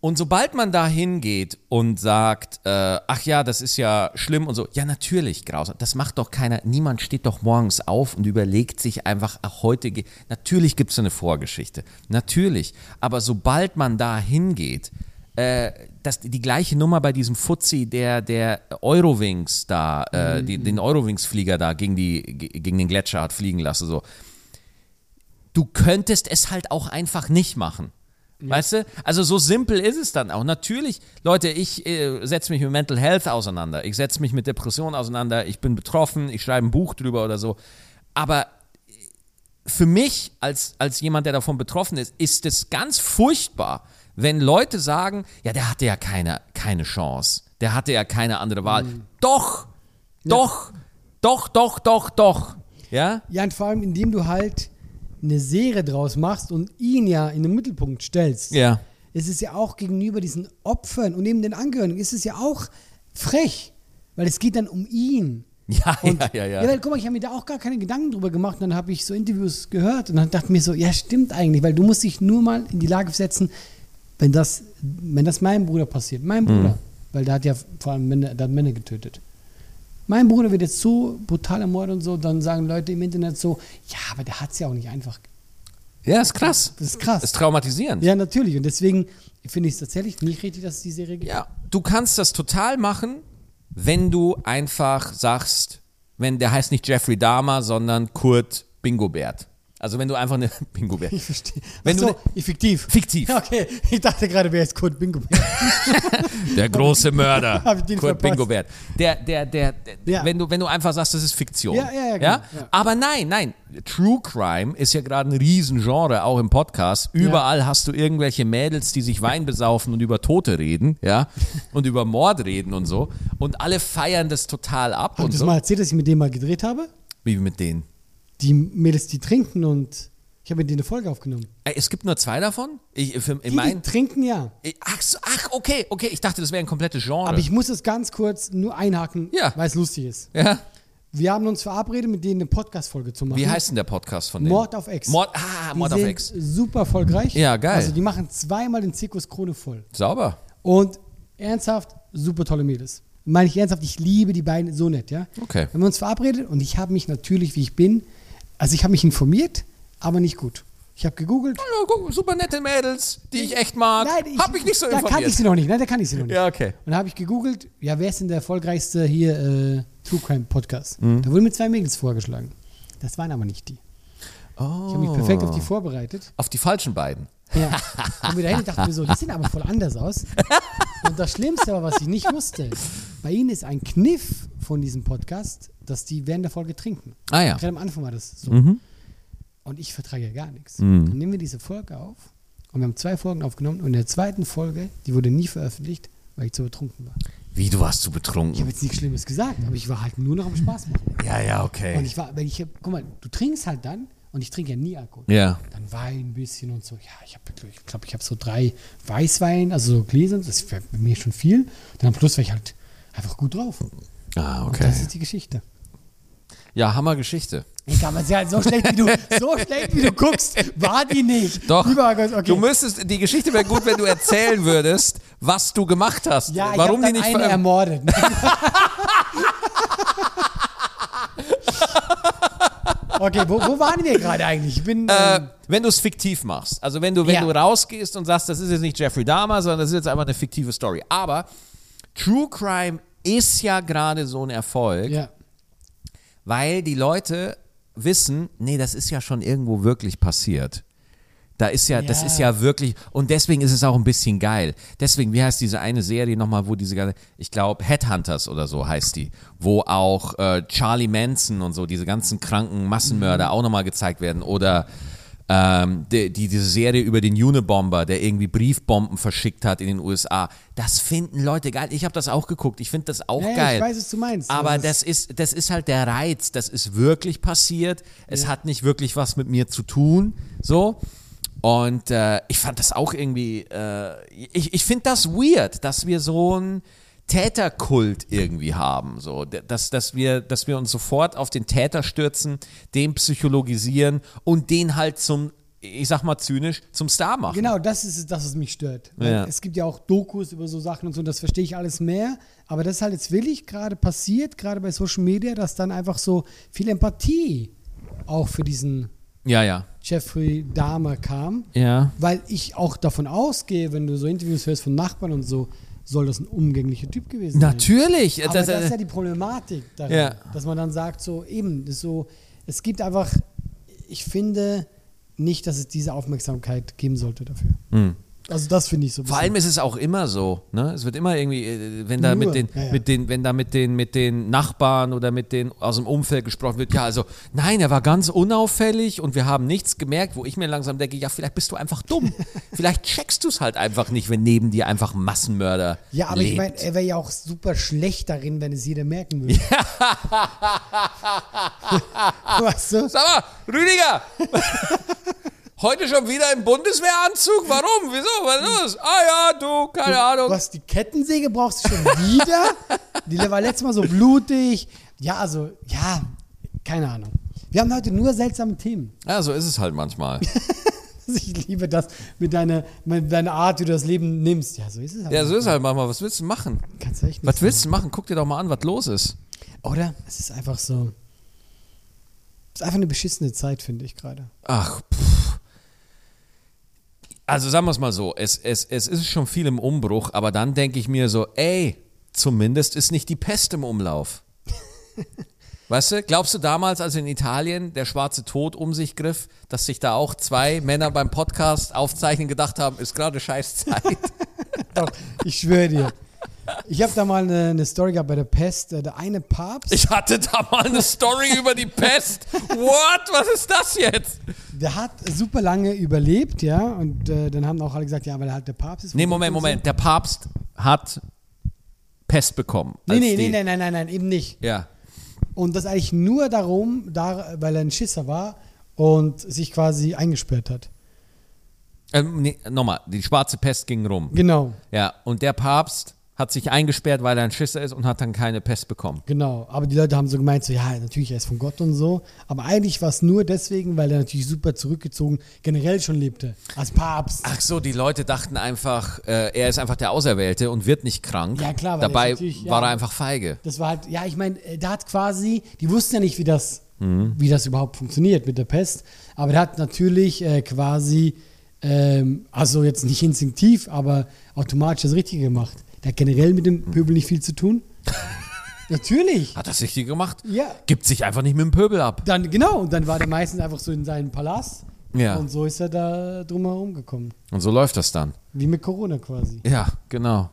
Und sobald man da hingeht und sagt, äh, ach ja, das ist ja schlimm und so, ja natürlich, grausam, das macht doch keiner, niemand steht doch morgens auf und überlegt sich einfach, ach heute, ge- natürlich gibt es eine Vorgeschichte, natürlich, aber sobald man da hingeht, äh, das, die gleiche Nummer bei diesem Fuzzi, der, der Eurowings da, äh, die, den Eurowings-Flieger da gegen, die, ge- gegen den Gletscher hat fliegen lassen, so, du könntest es halt auch einfach nicht machen. Weißt du? Also so simpel ist es dann auch. Natürlich, Leute, ich äh, setze mich mit Mental Health auseinander. Ich setze mich mit Depressionen auseinander. Ich bin betroffen. Ich schreibe ein Buch drüber oder so. Aber für mich als, als jemand, der davon betroffen ist, ist es ganz furchtbar, wenn Leute sagen, ja, der hatte ja keine, keine Chance. Der hatte ja keine andere Wahl. Doch, doch, doch, doch, doch, doch. Ja? Ja, und vor allem, indem du halt eine Serie draus machst und ihn ja in den Mittelpunkt stellst. Ja. Es ist ja auch gegenüber diesen Opfern und eben den Angehörigen, ist es ja auch frech, weil es geht dann um ihn. <laughs> Ja, Und, ja, ja, ja. weil, guck mal, ich habe mir da auch gar keine Gedanken drüber gemacht. Und dann habe ich so Interviews gehört und dann dachte ich mir so, ja, stimmt eigentlich, weil du musst dich nur mal in die Lage setzen, wenn das, wenn das meinem Bruder passiert, mein Bruder, Mhm. weil der hat ja vor allem Männer, der hat Männer getötet. Mein Bruder wird jetzt so brutal ermordet und so, dann sagen Leute im Internet so, ja, aber der hat es ja auch nicht einfach. Ja, ist krass. Das ist krass. ist traumatisierend. Ja, natürlich. Und deswegen finde ich es tatsächlich nicht richtig, dass es die Serie gibt. Ja, du kannst das total machen, wenn du einfach sagst, wenn der heißt nicht Jeffrey Dahmer, sondern Kurt Bingobert. Also wenn du einfach eine <laughs> Bingo-Bär. Ich verstehe. Wenn Ach du so, fiktiv. Fiktiv. Okay, ich dachte gerade, wer ist Kurt Bingo? <laughs> Der große Mörder. <laughs> Kurt verpasst. Bingobert. Der, der, der, der Ja. wenn, du, wenn du einfach sagst, das ist Fiktion. Ja, ja, ja, genau. Ja. Aber nein, nein. True Crime ist ja gerade ein Riesengenre, auch im Podcast. Überall hast du irgendwelche Mädels, die sich Wein besaufen und über Tote reden, ja, und über Mord reden und so. Und alle feiern das total ab ich und das so. mal erzählt, dass ich mit dem mal gedreht habe? Wie mit denen. Die Mädels, die trinken und ich habe mit denen eine Folge aufgenommen. Es gibt nur zwei davon? Ich, für, Die, die mein, trinken ja. ich, ach, so, ach, okay, okay. Ich dachte, das wäre ein komplettes Genre. Aber ich muss es ganz kurz nur einhaken, Ja. weil es lustig ist. ja? Wir haben uns verabredet, mit denen eine Podcast-Folge zu machen. Wie heißt denn der Podcast von denen? Mord auf Ex. Mord, ah, Die Mord auf Ex. super erfolgreich. Ja, geil. Also die machen zweimal den Zirkus Krone voll. Sauber. Und ernsthaft, super tolle Mädels. Meine ich ernsthaft, ich liebe die beiden so nett, ja. Okay. Wir haben uns verabredet und ich habe mich natürlich, wie ich bin, also ich habe mich informiert, aber nicht gut. Ich habe gegoogelt. Ja, super nette Mädels, die ich echt mag. Hab mich nicht so da informiert. kannte ich sie noch nicht, ne? Da kannte ich sie noch nicht. Ja, okay. Und da habe ich gegoogelt, ja, wer ist denn der erfolgreichste hier äh, True Crime Podcast? Mhm. Da wurden mir zwei Mädels vorgeschlagen. Das waren aber nicht die. Ich habe mich perfekt auf die vorbereitet. Auf die falschen beiden. Ja. Und wieder hin und dachte mir so, die sehen aber voll anders aus. Und das Schlimmste aber, was ich nicht wusste, bei ihnen ist ein Kniff von diesem Podcast, dass die während der Folge trinken. Ah ja. Gerade am Anfang war das so. Mhm. Und ich vertrage ja gar nichts. Dann nehmen wir diese Folge auf und wir haben zwei Folgen aufgenommen und in der zweiten Folge, die wurde nie veröffentlicht, weil ich zu betrunken war. Wie, du warst zu Ich habe betrunken? jetzt nichts Schlimmes gesagt, aber ich war halt nur noch am Spaß machen. Ja, ja, Und okay. ich war, weil ich hab, guck mal, du trinkst halt dann und ich trinke ja nie Alkohol. Ja. Dann Wein ein bisschen und so. Ja, ich habe, ich glaube, ich habe so drei Weißwein, also so Gläser, das wäre bei mir schon viel. Dann am Schluss war ich halt einfach gut drauf. Ah, Und okay. das ist die Geschichte. Ja, Hammergeschichte. Ich kann man ja so schlecht wie du, <laughs> so schlecht wie du guckst, war die nicht. Doch. Okay. Du müsstest, die Geschichte wäre gut, wenn du erzählen würdest, was du gemacht hast. ja, ich Warum hab die nicht eine ermordet. <laughs> <laughs> okay, wo, wo waren wir gerade eigentlich? Ich bin. Äh, ähm, wenn du es fiktiv machst. Also wenn du, wenn Ja. du rausgehst und sagst, das ist jetzt nicht Jeffrey Dahmer, sondern das ist jetzt einfach eine fiktive Story. Aber True Crime ist ja gerade so ein Erfolg, ja. weil die Leute wissen, nee, das ist ja schon irgendwo wirklich passiert. Da ist ja, das Ja. ist ja wirklich, und deswegen ist es auch ein bisschen geil. Deswegen, wie heißt diese eine Serie nochmal, wo diese ganze, ich glaube, Headhunters oder so heißt die, wo auch äh, Charlie Manson und so, diese ganzen kranken Massenmörder Mhm. auch nochmal gezeigt werden. Oder ähm, die, die, diese Serie über den Unibomber, der irgendwie Briefbomben verschickt hat in den USA. Das finden Leute geil. Ich habe das auch geguckt. Ich finde das auch Ja, ja, geil. ich weiß, was du meinst. Aber Also das ist, das ist halt der Reiz. Das ist wirklich passiert. Es hat nicht wirklich was mit mir zu tun. So. Und äh, ich fand das auch irgendwie, äh, ich, ich finde das weird, dass wir so einen Täterkult irgendwie haben. So, dass, dass, wir, dass wir uns sofort auf den Täter stürzen, den psychologisieren und den halt zum, ich sag mal zynisch, zum Star machen. Genau, das ist es, das, was mich stört. Ja. Es gibt ja auch Dokus über so Sachen und so, das verstehe ich alles mehr. Aber das ist halt jetzt willig gerade passiert, gerade bei Social Media, dass dann einfach so viel Empathie auch für diesen Ja, ja. Jeffrey Dahmer kam. Ja. Weil ich auch davon ausgehe, wenn du so Interviews hörst von Nachbarn und so, soll das ein umgänglicher Typ gewesen sein. Natürlich. Aber Das- das, ist ja die Problematik daran, Ja. dass man dann sagt, so eben, so, es gibt einfach, ich finde nicht, dass es diese Aufmerksamkeit geben sollte dafür. Also das finde ich so. Vor allem ist es auch immer so, ne? Es wird immer irgendwie, äh, wenn da mit den, ja, ja. mit den, wenn da mit den, mit den Nachbarn oder mit den aus dem Umfeld gesprochen wird, ja, also nein, er war ganz unauffällig und wir haben nichts gemerkt, wo ich mir langsam denke, ja, vielleicht bist du einfach dumm. <laughs> vielleicht checkst du es halt einfach nicht, wenn neben dir einfach ein Massenmörder ja, aber lebt. ich meine, er wäre ja auch super schlecht darin, wenn es jeder merken würde. <laughs> weißt du? Sag mal, Rüdiger! <laughs> Heute schon wieder im Bundeswehranzug? Warum? Wieso? Was ist los? Ah ja, du, keine Ahnung. Was, die Kettensäge brauchst du schon wieder? die <laughs> war letztes Mal so blutig. Ja, also, ja, keine Ahnung. Wir haben heute nur seltsame Themen. Ja, so ist es halt manchmal. <laughs> Ich liebe das mit deiner, mit deiner Art, wie du das Leben nimmst. Ja, so ist es halt. ja, so ist es halt manchmal. Was willst du machen? Kannst du echt nicht Was willst du machen? Guck dir doch mal an, was los ist. Oder? Es ist einfach so. Es ist einfach eine beschissene Zeit, finde ich gerade. Ach, pff. Also sagen wir es mal so, es, es, es ist schon viel im Umbruch, aber dann denke ich mir so, ey, zumindest ist nicht die Pest im Umlauf. <laughs> Weißt du, glaubst du damals, als in Italien der schwarze Tod um sich griff, dass sich da auch zwei Männer beim Podcast aufzeichnen gedacht haben, ist gerade Scheißzeit? <laughs> Doch, ich schwöre dir. Ich habe da mal eine, eine Story gehabt bei der Pest. äh, Der eine Papst, Ich hatte da mal eine Story <laughs> über die Pest. What? Was ist das jetzt? der hat super lange überlebt, ja. Und äh, dann haben auch alle gesagt, ja, weil er halt der Papst ist. Nee, Moment, so. Moment. Der Papst hat Pest bekommen. Nee, nee, nee, nein, nein, nein, nein, eben nicht. Ja. Und das eigentlich nur darum, da, weil er ein Schisser war und sich quasi eingesperrt hat. Ähm, nee, nochmal, die schwarze Pest ging rum. Genau, Ja, und der Papst hat sich eingesperrt, weil er ein Schisser ist und hat dann keine Pest bekommen. genau. Aber die Leute haben so gemeint, so, ja, natürlich, er ist von Gott und so. Aber eigentlich war es nur deswegen, weil er natürlich super zurückgezogen generell schon lebte. Als Papst. Ach so, die Leute dachten einfach, äh, er ist einfach der Auserwählte und wird nicht krank. Ja, klar, weil Dabei ja. war er einfach feige. Das war halt, ja, ich meine, äh, der hat quasi, die wussten ja nicht, wie das, Mhm. wie das überhaupt funktioniert mit der Pest, aber der hat natürlich äh, quasi, ähm, also jetzt nicht instinktiv, aber automatisch das Richtige gemacht. Der hat generell mit dem Pöbel nicht viel zu tun. <laughs> natürlich. Hat das richtig gemacht? Ja. Gibt sich einfach nicht mit dem Pöbel ab. Dann, genau, und dann war der meistens einfach so in seinem Palast. Ja. Und so ist er da drumherum gekommen. Und so läuft das dann. Wie mit Corona quasi. Ja, genau.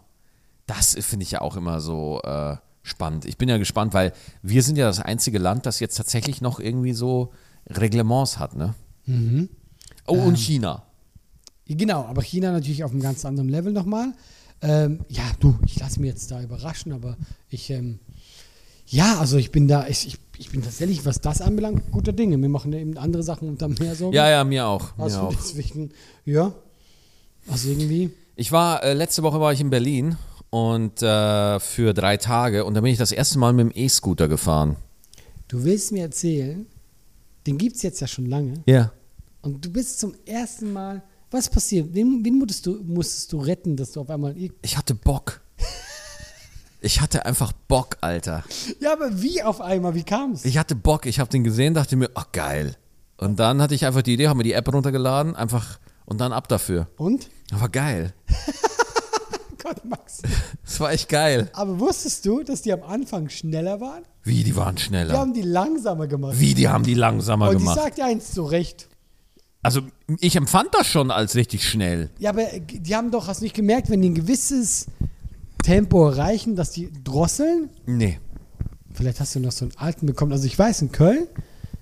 Das finde ich ja auch immer so äh, spannend. Ich bin ja gespannt, weil wir sind ja das einzige Land, das jetzt tatsächlich noch irgendwie so Reglements hat, ne? Mhm. Oh, Ähm. und China. Genau, aber China natürlich auf einem ganz anderen Level nochmal. Ähm, ja, du, ich lasse mich jetzt da überraschen, aber ich, ähm, ja, also ich bin da, ich, ich, ich bin tatsächlich, was das anbelangt, guter Dinge. Wir machen ja eben andere Sachen unter mehr Sorgen. Ja, ja, mir auch. Mir Also auch. deswegen, ja, also irgendwie, Ich war, äh, letzte Woche war ich in Berlin und äh, für drei Tage und da bin ich das erste Mal mit dem E-Scooter gefahren. du willst mir erzählen, den gibt es jetzt ja schon lange Ja. und du bist zum ersten Mal, was passiert? Wen, wen musstest, du, musstest du retten, dass du auf einmal, Ich hatte Bock. Ich hatte einfach Bock, Alter. ja, aber wie auf einmal, wie kam es? Ich hatte Bock, ich habe den gesehen, dachte mir, ach geil. Und dann hatte ich einfach die Idee, habe mir die App runtergeladen, einfach und dann ab dafür. Und? Aber geil. <laughs> Gott, Max. Das war echt geil. Aber wusstest du, dass die am Anfang schneller waren? Wie, die waren Die schneller. haben die langsamer gemacht. Wie, die haben die langsamer Und gemacht. sag dir eins zu Recht. Also, ich empfand das schon als richtig schnell. Ja, aber die haben doch, hast du nicht gemerkt, wenn die ein gewisses Tempo erreichen, dass die drosseln? Nee. Vielleicht hast du noch so einen alten bekommen. Also ich weiß, in Köln,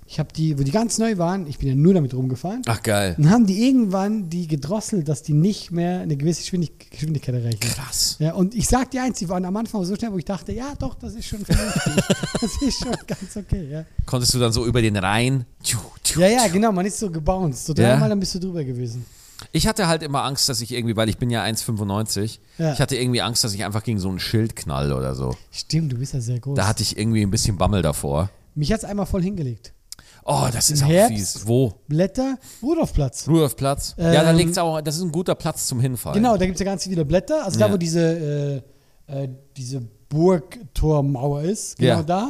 ich habe die, wo die ganz neu waren, ich bin ja nur damit rumgefahren, Ach geil. dann haben die irgendwann die gedrosselt, dass die nicht mehr eine gewisse Geschwindig- Geschwindigkeit erreichen. Krass. Ja, und ich sag dir eins, die waren am Anfang so schnell, wo ich dachte, ja doch, das ist schon vernünftig. <laughs> das ist schon ganz okay, ja. Konntest du dann so über den Rhein? Tschu, tschu, Ja, ja, genau, man ist so gebounced. So Ja. dreimal, dann bist du drüber gewesen. Ich hatte halt immer Angst, dass ich irgendwie, weil ich bin ja 1,95, Ja. ich hatte irgendwie Angst, dass ich einfach gegen so ein Schild knall oder so. Stimmt, du bist ja sehr groß. Da hatte ich irgendwie ein bisschen Bammel davor. Mich hat's einmal voll hingelegt. Oh, das ist Im auch Herbst? fies. Wo? Blätter, Rudolfplatz. Rudolfplatz? ja, da Ähm, liegt's auch, das ist ein guter Platz zum Hinfallen. Genau, da gibt es ja ganz viele Blätter. Also Ja. da, wo diese, äh, äh, diese Burgtormauer ist, genau Ja. da.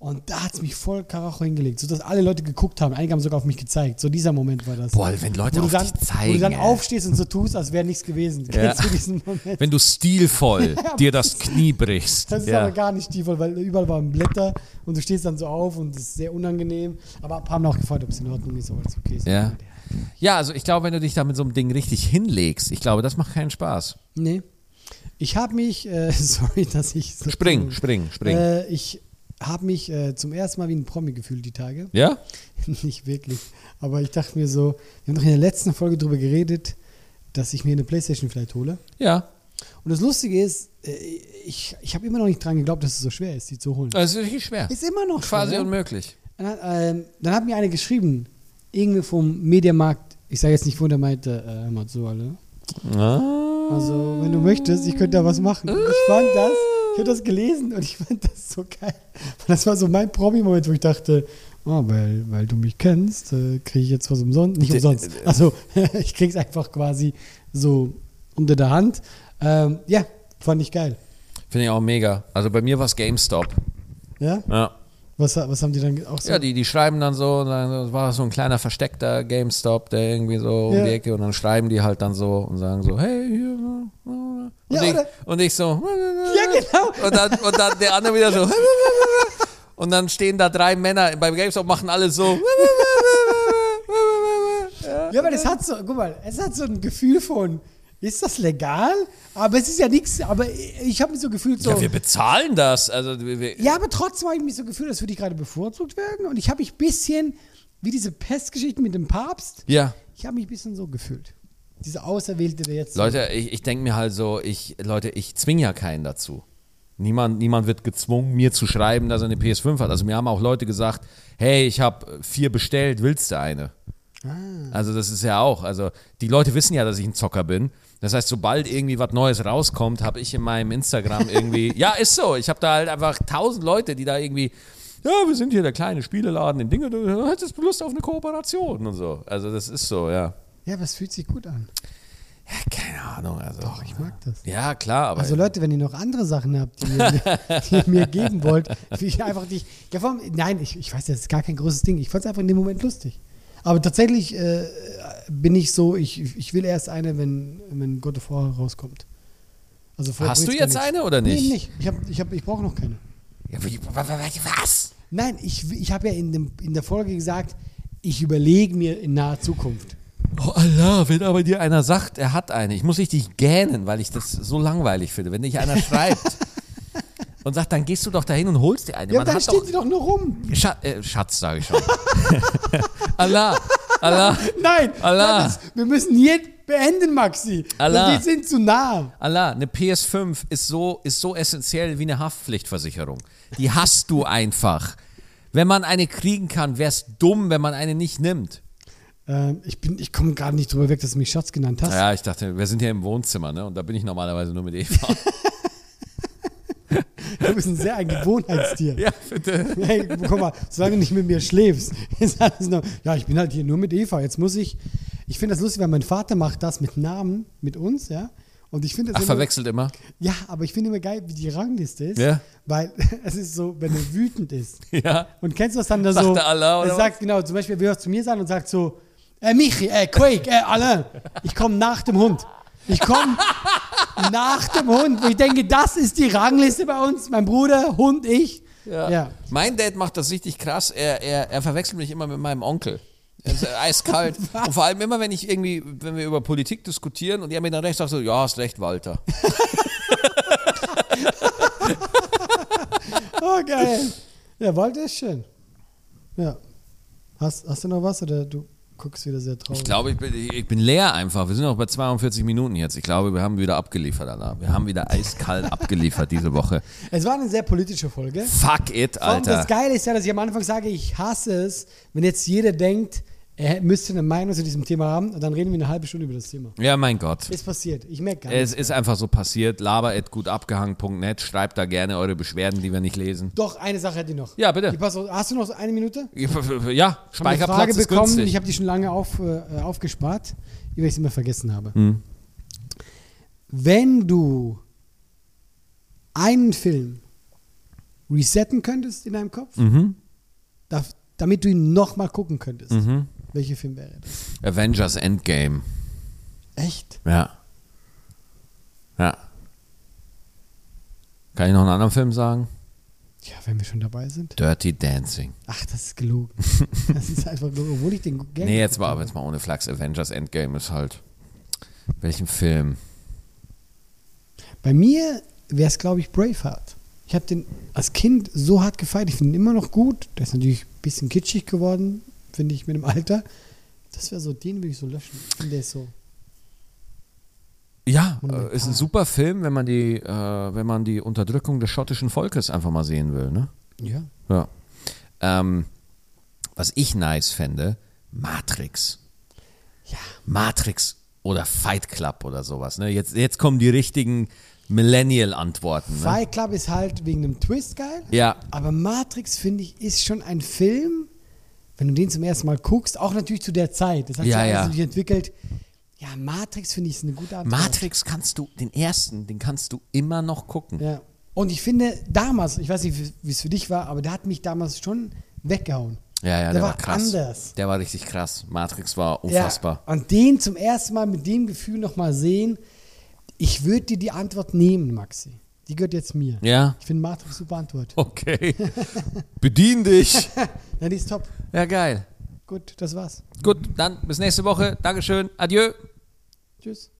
Und da hat es mich voll Karacho hingelegt, sodass alle Leute geguckt haben. Einige haben sogar auf mich gezeigt. So dieser Moment war das. Boah, wenn Leute wo, auf dann, dich wo zeigen. du dann ey. aufstehst und so tust, als wäre nichts gewesen. Ja. Kennst du diesen Moment? Wenn du stilvoll <laughs> Ja, dir das Knie brichst. Das ist ja. aber gar nicht die, weil überall waren Blätter und du stehst dann so auf und es ist sehr unangenehm. Aber ein paar haben auch gefragt, ob es in Ordnung ist, ob alles okay ist. Ja. ja, also ich glaube, wenn du dich da mit so einem Ding richtig hinlegst, ich glaube, das macht keinen Spaß. Nee. Ich habe mich, äh, <laughs> sorry, dass ich so. Spring, spring, spring. Äh, ich habe mich äh, zum ersten Mal wie ein Promi gefühlt die Tage. ja? <laughs> Nicht wirklich. Aber ich dachte mir so, wir haben doch in der letzten Folge darüber geredet, dass ich mir eine Playstation vielleicht hole. Ja. Und das Lustige ist, äh, ich, ich habe immer noch nicht dran geglaubt, dass es so schwer ist, die zu holen. Das ist wirklich schwer. Ist immer noch Quasi schwer. unmöglich. Dann, ähm, dann hat mir eine geschrieben, irgendwie vom Mediamarkt, ich sage jetzt nicht, wo der meinte, äh, zu, alle. Ah. Also, wenn du möchtest, ich könnte da was machen. Ich fand das, habe das gelesen und ich fand das so geil. Das war so mein Promi-Moment, wo ich dachte, oh, weil, weil du mich kennst, äh, kriege ich jetzt was umsonst. Nicht umsonst. Also, <laughs> ich krieg's einfach quasi so unter der Hand. Ähm, ja, fand ich geil. Finde ich auch mega. Also bei mir war es GameStop. Ja? Ja. Was, was haben die dann auch so? Ja, die, die schreiben dann so, dann das war so ein kleiner versteckter GameStop, der irgendwie so um Ja. die Ecke und dann schreiben die halt dann so und sagen so, hey, hier. Und, Ja, ich, und ich so, Ja, genau. <laughs> und dann, und dann der andere wieder so, <laughs> und dann stehen da drei Männer beim GameStop, machen alle so. <laughs> Ja, aber das hat so, guck mal, es hat so ein Gefühl von, ist das legal? Aber es ist ja nichts, aber ich habe mich so gefühlt so. Ja, wir bezahlen das. Also, wir, Ja, aber trotzdem habe ich mich so gefühlt, als würde ich gerade bevorzugt werden. Und ich habe mich ein bisschen, wie diese Pestgeschichte mit dem Papst, ja. ich habe mich ein bisschen so gefühlt. Diese Auserwählte, der jetzt. Leute, ich, ich denke mir halt so, ich, Leute, ich zwinge ja keinen dazu. Niemand, niemand wird gezwungen, mir zu schreiben, dass er eine PS5 hat. Also mir haben auch Leute gesagt, hey, ich habe vier bestellt, willst du eine? Also das ist ja auch, also die Leute wissen ja, dass ich ein Zocker bin. Das heißt, sobald irgendwie was Neues rauskommt, habe ich in meinem Instagram <laughs> irgendwie, ja, ist so, ich habe da halt einfach tausend Leute, die da irgendwie, ja, wir sind hier der kleine Spieleladen in Dinge, du hättest Lust auf eine Kooperation und so. Also das ist so, ja. Ja, aber es fühlt sich gut an. Ja, keine Ahnung, also. Doch, ich mag das. Ja, klar, aber. Also Leute, wenn ihr noch andere Sachen habt, die ihr, <laughs> die ihr mir geben wollt, will ich einfach nicht. Ja, vor allem, nein, ich, ich weiß, das ist gar kein großes Ding. Ich fand es einfach in dem Moment lustig. Aber tatsächlich äh, bin ich so, ich, ich will erst eine, wenn, wenn God of War rauskommt. Also Hast du jetzt eine oder nicht? Nee, nicht. Ich, hab, ich, hab, ich brauche noch keine. Ja, wie- was? Nein, ich, ich habe ja in, dem, in der Folge gesagt, ich überlege mir in naher Zukunft. Oh Allah, wenn aber dir einer sagt, er hat eine, ich muss richtig gähnen, weil ich das so langweilig finde. Wenn dich einer <laughs> schreibt und sagt, dann gehst du doch dahin und holst dir eine. Ja, Man dann steht doch, sie doch nur rum. Scha äh, Schatz, sage ich schon. <laughs> Allah, Allah, <laughs> Nein, Allah. das, wir müssen hier beenden, Maxi. Allah. Wir sind zu nah. Allah, eine PS5 ist so, ist so essentiell wie eine Haftpflichtversicherung. Die hast du einfach. Wenn man eine kriegen kann, wär's dumm, wenn man eine nicht nimmt. Ähm, ich bin, ich komme gerade nicht drüber weg, dass du mich Schatz genannt hast. Ja, ich dachte, wir sind hier im Wohnzimmer, ne? Und da bin ich normalerweise nur mit Eva. <laughs> Du bist ein sehr ein Gewohnheitstier. <laughs> ja, bitte. Hey, guck mal, solange du nicht mit mir schläfst, <laughs> ist alles noch. Ja, ich bin halt hier nur mit Eva. Jetzt muss ich. Ich finde das lustig, weil mein Vater macht das mit Namen mit uns, ja. Und ich finde das Ach, immer, verwechselt immer. Ja, aber ich finde immer geil, wie die Rangliste ist. Ja. Weil es ist so, wenn er wütend ist. Ja. Und kennst du das dann da Sagt so? Allah, oder er sagt genau, zum Beispiel, er will was zu mir sagen und sagt so, äh, Michi, äh, Quake, äh, Alain, ich komme nach dem Hund. Ich komme nach dem Hund. Wo ich denke, das ist die Rangliste bei uns. Mein Bruder, Hund, ich. Ja. Mein Dad macht das richtig krass. Er, er, er verwechselt mich immer mit meinem Onkel. Er ist eiskalt. <laughs> und vor allem immer, wenn ich irgendwie, wenn wir über Politik diskutieren und er mir dann recht sagt, so, ja, hast recht, Walter. <laughs> Oh, geil. Ja, Walter ist schön. Ja. Hast, hast du noch was oder du guckst wieder sehr traurig? Ich glaube, ich bin, ich bin leer einfach. Wir sind noch bei 42 Minuten jetzt. Ich glaube, wir haben wieder abgeliefert, Allah. Wir haben wieder eiskalt <laughs> abgeliefert diese Woche. Es war eine sehr politische Folge. Fuck it, Alter. Das Geile ist ja, dass ich am Anfang sage, ich hasse es, wenn jetzt jeder denkt, er müsste eine Meinung zu diesem Thema haben und dann reden wir eine halbe Stunde über das Thema. Ja, mein Gott. Ist passiert. Ich merke gar Es nichts. ist einfach so passiert. Laber.gutabgehangen.net. Schreibt da gerne eure Beschwerden, die wir nicht lesen. Doch, eine Sache hätte ich noch. Ja, bitte. Ich pass auf, hast du noch so eine Minute? Ja, Ich habe eine Speicherplatz Frage ist bekommen, günstig. ich habe die schon lange auf, äh, aufgespart, die ich immer vergessen habe. Hm. Wenn du einen Film resetten könntest in deinem Kopf, Mhm. da, damit du ihn nochmal gucken könntest, welcher Film wäre das? Avengers Endgame. Echt? Ja. Ja. Kann ich noch einen anderen Film sagen? Ja, wenn wir schon dabei sind. Dirty Dancing. Ach, das ist gelogen. <laughs> das ist einfach gelogen, obwohl ich den gerne Nee, jetzt mal, jetzt mal ohne Flachs. Avengers Endgame ist halt. Welchen Film? Bei mir wäre es, glaube ich, Braveheart. Ich habe den als Kind so hart gefeiert. Ich finde ihn immer noch gut. Der ist natürlich ein bisschen kitschig geworden, finde ich, mit dem Alter. Das wäre so, den würde ich so löschen. Der ist so. Ja, äh, ist ein super Film, wenn man die, äh, wenn man die Unterdrückung des schottischen Volkes einfach mal sehen will, ne? Ja. Ja. Ähm, was ich nice fände, Matrix. Ja. Matrix oder Fight Club oder sowas. Ne? Jetzt, jetzt kommen die richtigen Millennial-Antworten. Ne? Fight Club ist halt wegen dem Twist geil. Ja, Aber Matrix, finde ich, ist schon ein Film, wenn du den zum ersten Mal guckst, auch natürlich zu der Zeit. Das hat Ja, sich alles ja. natürlich entwickelt. Ja, Matrix finde ich ist eine gute Antwort. Matrix kannst du, den ersten, den kannst du immer noch gucken. Ja. Und ich finde, damals, ich weiß nicht, wie- wie es für dich war, aber der hat mich damals schon weggehauen. Ja, ja, der, Der war, war krass. anders. Der war richtig krass. Matrix war unfassbar. Ja, und den zum ersten Mal mit dem Gefühl nochmal sehen, ich würde dir die Antwort nehmen, Maxi. Die gehört jetzt mir. Ja, Ich finde Matrix super Antwort. <laughs> okay. Bedien dich. <laughs> Ja, die ist top. Ja, geil. Gut, das war's. Gut, dann bis nächste Woche. Dankeschön. Adieu. Tschüss.